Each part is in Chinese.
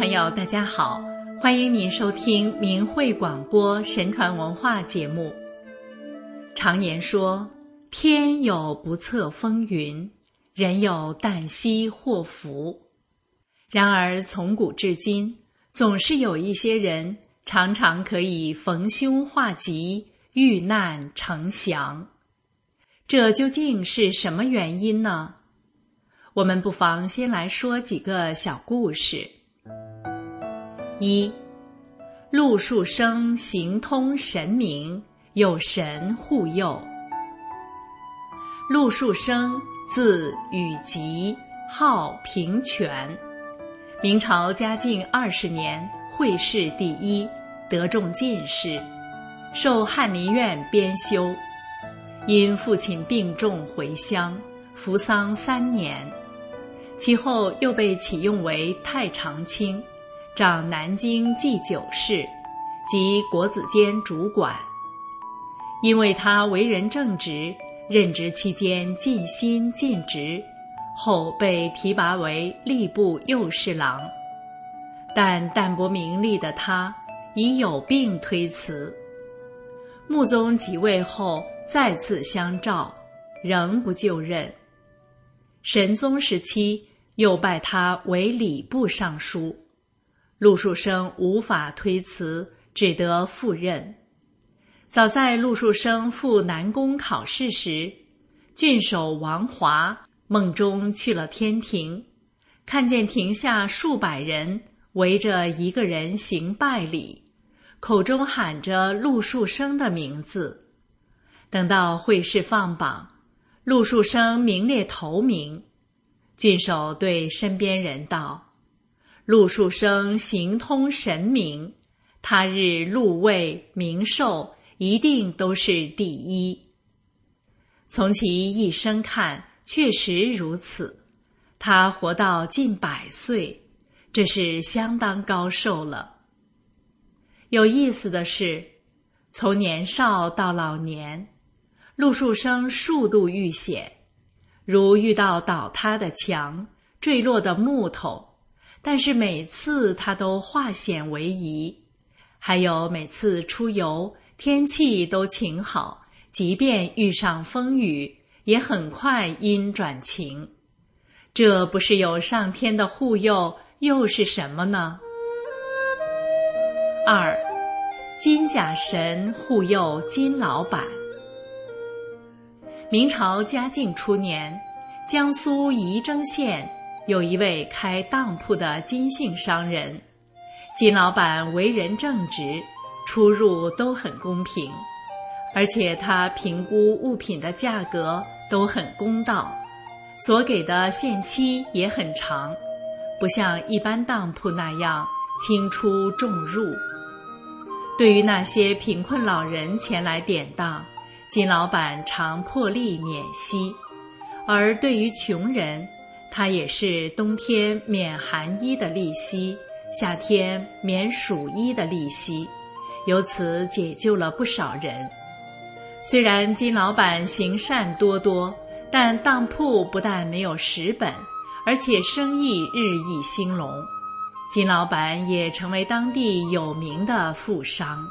朋友，大家好，欢迎您收听明慧广播神传文化节目。常言说：“天有不测风云，人有旦夕祸福。”然而从古至今，总是有一些人常常可以逢凶化吉、遇难成祥。这究竟是什么原因呢？我们不妨先来说几个小故事。一，陆树生行通神明，有神护佑。陆树生字禹吉，号平泉，明朝嘉靖二十年会试第一，得中进士，受翰林院编修。因父亲病重回乡，服丧三年。其后又被启用为太常卿，掌南京祭酒事及国子监主管。因为他为人正直，任职期间尽心尽职，后被提拔为吏部右侍郎。但淡泊名利的他已有病推辞。穆宗即位后再次相召，仍不就任。神宗时期。又拜他为礼部尚书，陆树生无法推辞，只得赴任。早在陆树生赴南宫考试时，郡守王华梦中去了天庭，看见庭下数百人围着一个人行拜礼，口中喊着陆树生的名字。等到会试放榜，陆树生名列头名。郡守对身边人道：“陆树生行通神明，他日禄位名寿一定都是第一。从其一生看，确实如此。他活到近百岁，这是相当高寿了。有意思的是，从年少到老年，陆树生数度遇险。”如遇到倒塌的墙、坠落的木头，但是每次他都化险为夷；还有每次出游，天气都晴好，即便遇上风雨，也很快阴转晴。这不是有上天的护佑，又是什么呢？二，金甲神护佑金老板。明朝嘉靖初年，江苏仪征县有一位开当铺的金姓商人，金老板为人正直，出入都很公平，而且他评估物品的价格都很公道，所给的限期也很长，不像一般当铺那样轻出重入。对于那些贫困老人前来典当。金老板常破例免息，而对于穷人，他也是冬天免寒衣的利息，夏天免暑衣的利息，由此解救了不少人。虽然金老板行善多多，但当铺不但没有蚀本，而且生意日益兴隆，金老板也成为当地有名的富商。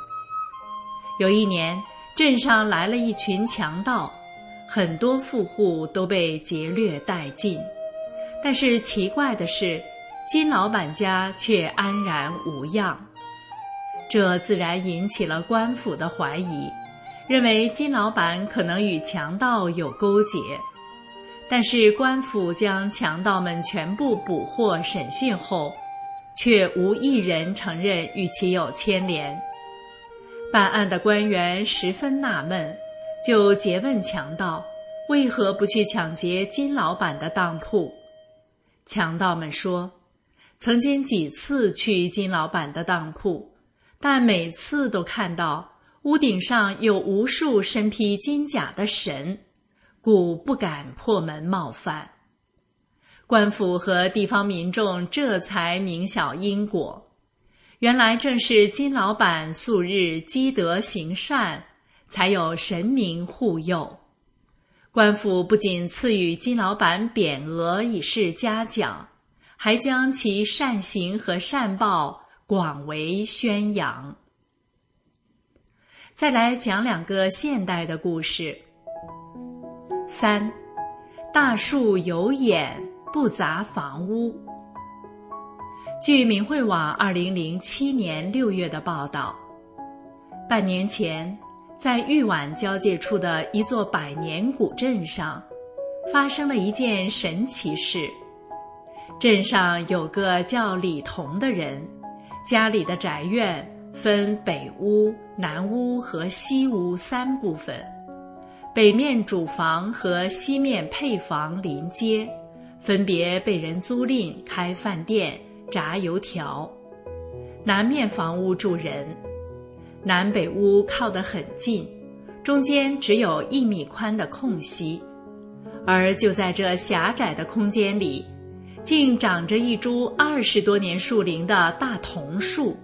有一年。镇上来了一群强盗，很多富户都被劫掠殆尽。但是奇怪的是，金老板家却安然无恙。这自然引起了官府的怀疑，认为金老板可能与强盗有勾结。但是官府将强盗们全部捕获审讯后，却无一人承认与其有牵连。办案的官员十分纳闷，就诘问强盗：“为何不去抢劫金老板的当铺？”强盗们说：“曾经几次去金老板的当铺，但每次都看到屋顶上有无数身披金甲的神，故不敢破门冒犯。”官府和地方民众这才明晓因果。原来正是金老板素日积德行善，才有神明护佑。官府不仅赐予金老板匾额以示嘉奖，还将其善行和善报广为宣扬。再来讲两个现代的故事。三，大树有眼不砸房屋。据明慧网二零零七年六月的报道，半年前，在豫皖交界处的一座百年古镇上，发生了一件神奇事。镇上有个叫李彤的人，家里的宅院。分北屋、南屋和西屋三部分，北面主房和西面配房临街，分别被人租赁开饭店、炸油条。南面房屋住人，南北屋靠得很近，中间只有一米宽的空隙，而就在这狭窄的空间里，竟长着一株二十多年树龄的大桐树。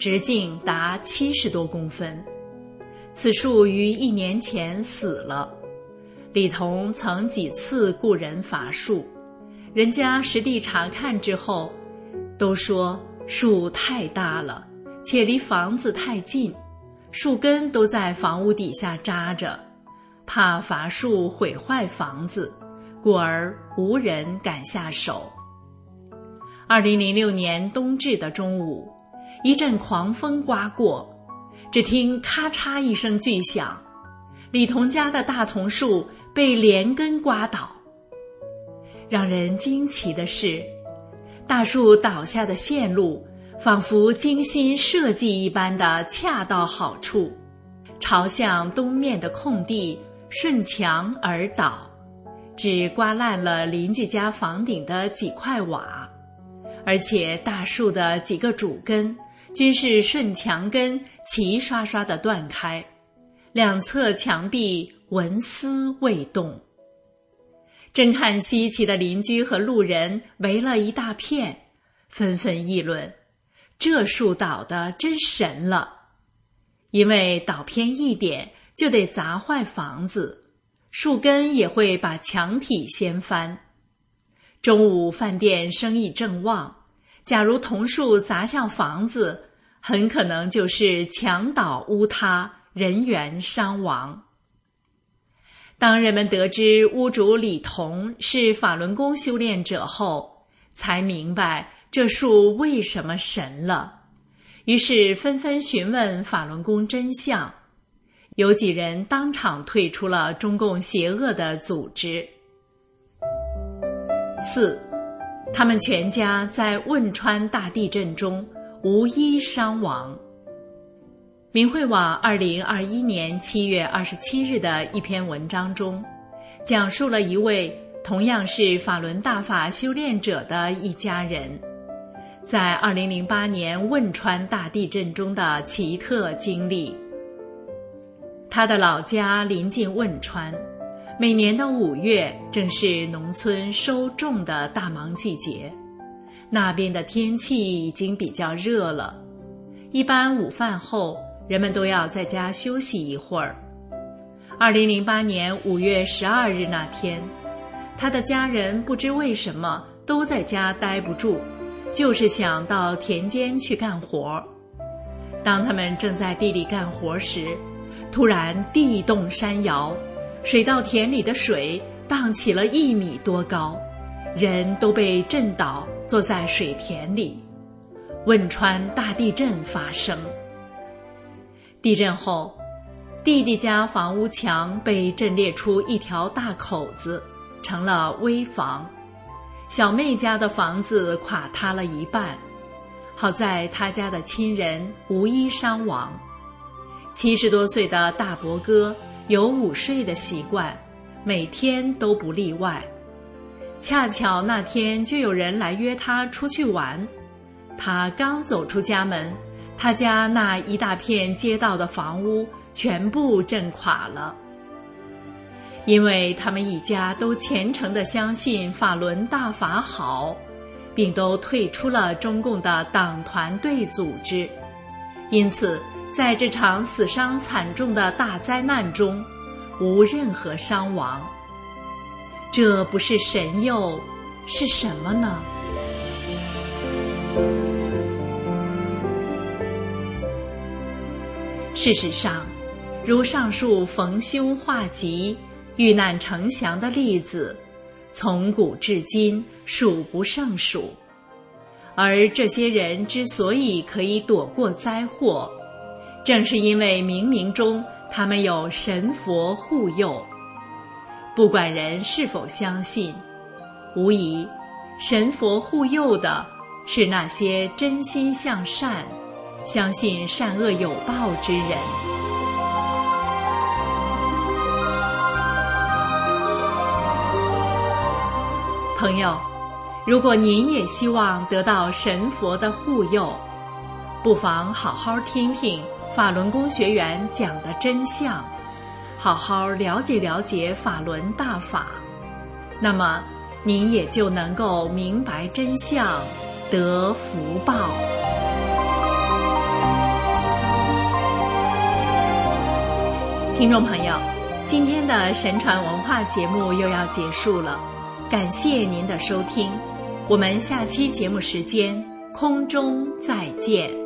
直径达七十多公分，此树于一年前死了。李彤曾几次雇人伐树，人家实地查看之后，都说树太大了，且离房子太近，树根都在房屋底下扎着，怕伐树毁坏房子，故而无人敢下手。二零零六年冬至的中午。一阵狂风刮过，只听咔嚓一声巨响，李彤家的大桐树被连根刮倒。让人惊奇的是，大树倒下的线路仿佛精心设计一般的恰到好处，朝向东面的空地顺墙而倒，只刮烂了邻居家房顶的几块瓦，而且大树的几个主根。均是顺墙根齐刷刷的断开，两侧墙壁纹丝未动。正看稀奇的邻居和路人围了一大片，纷纷议论：“这树倒的真神了！因为倒偏一点就得砸坏房子，树根也会把墙体掀翻。”中午饭店生意正旺。假如桐树砸向房子，很可能就是墙倒屋塌，人员伤亡。当人们得知屋主李彤是法轮功修炼者后，才明白这树为什么神了，于是纷纷询问法轮功真相。有几人当场退出了中共邪恶的组织。四。他们全家在汶川大地震中无一伤亡。明慧网二零二一年七月二十七日的一篇文章中，讲述了一位同样是法轮大法修炼者的一家人，在二零零八年汶川大地震中的奇特经历。他的老家临近汶川。每年的五月正是农村收种的大忙季节，那边的天气已经比较热了。一般午饭后，人们都要在家休息一会儿。二零零八年五月十二日那天，他的家人不知为什么都在家待不住，就是想到田间去干活。当他们正在地里干活时，突然地动山摇。水稻田里的水荡起了一米多高，人都被震倒，坐在水田里。汶川大地震发生。地震后，弟弟家房屋墙被震裂出一条大口子，成了危房；小妹家的房子垮塌了一半，好在她家的亲人无一伤亡。七十多岁的大伯哥。有午睡的习惯，每天都不例外。恰巧那天就有人来约他出去玩，他刚走出家门，他家那一大片街道的房屋全部震垮了。因为他们一家都虔诚的相信法轮大法好，并都退出了中共的党团队组织，因此。在这场死伤惨重的大灾难中，无任何伤亡。这不是神佑，是什么呢？事实上，如上述逢凶化吉、遇难成祥的例子，从古至今数不胜数。而这些人之所以可以躲过灾祸，正是因为冥冥中他们有神佛护佑。不管人是否相信，无疑，神佛护佑的是那些真心向善。相信善恶有报之人，朋友，如果您也希望得到神佛的护佑，不妨好好听听法轮功学员讲的真相，好好了解了解法轮大法，那么您也就能够明白真相，得福报。听众朋友，今天的神传文化节目又要结束了，感谢您的收听，我们下期节目时间空中再见。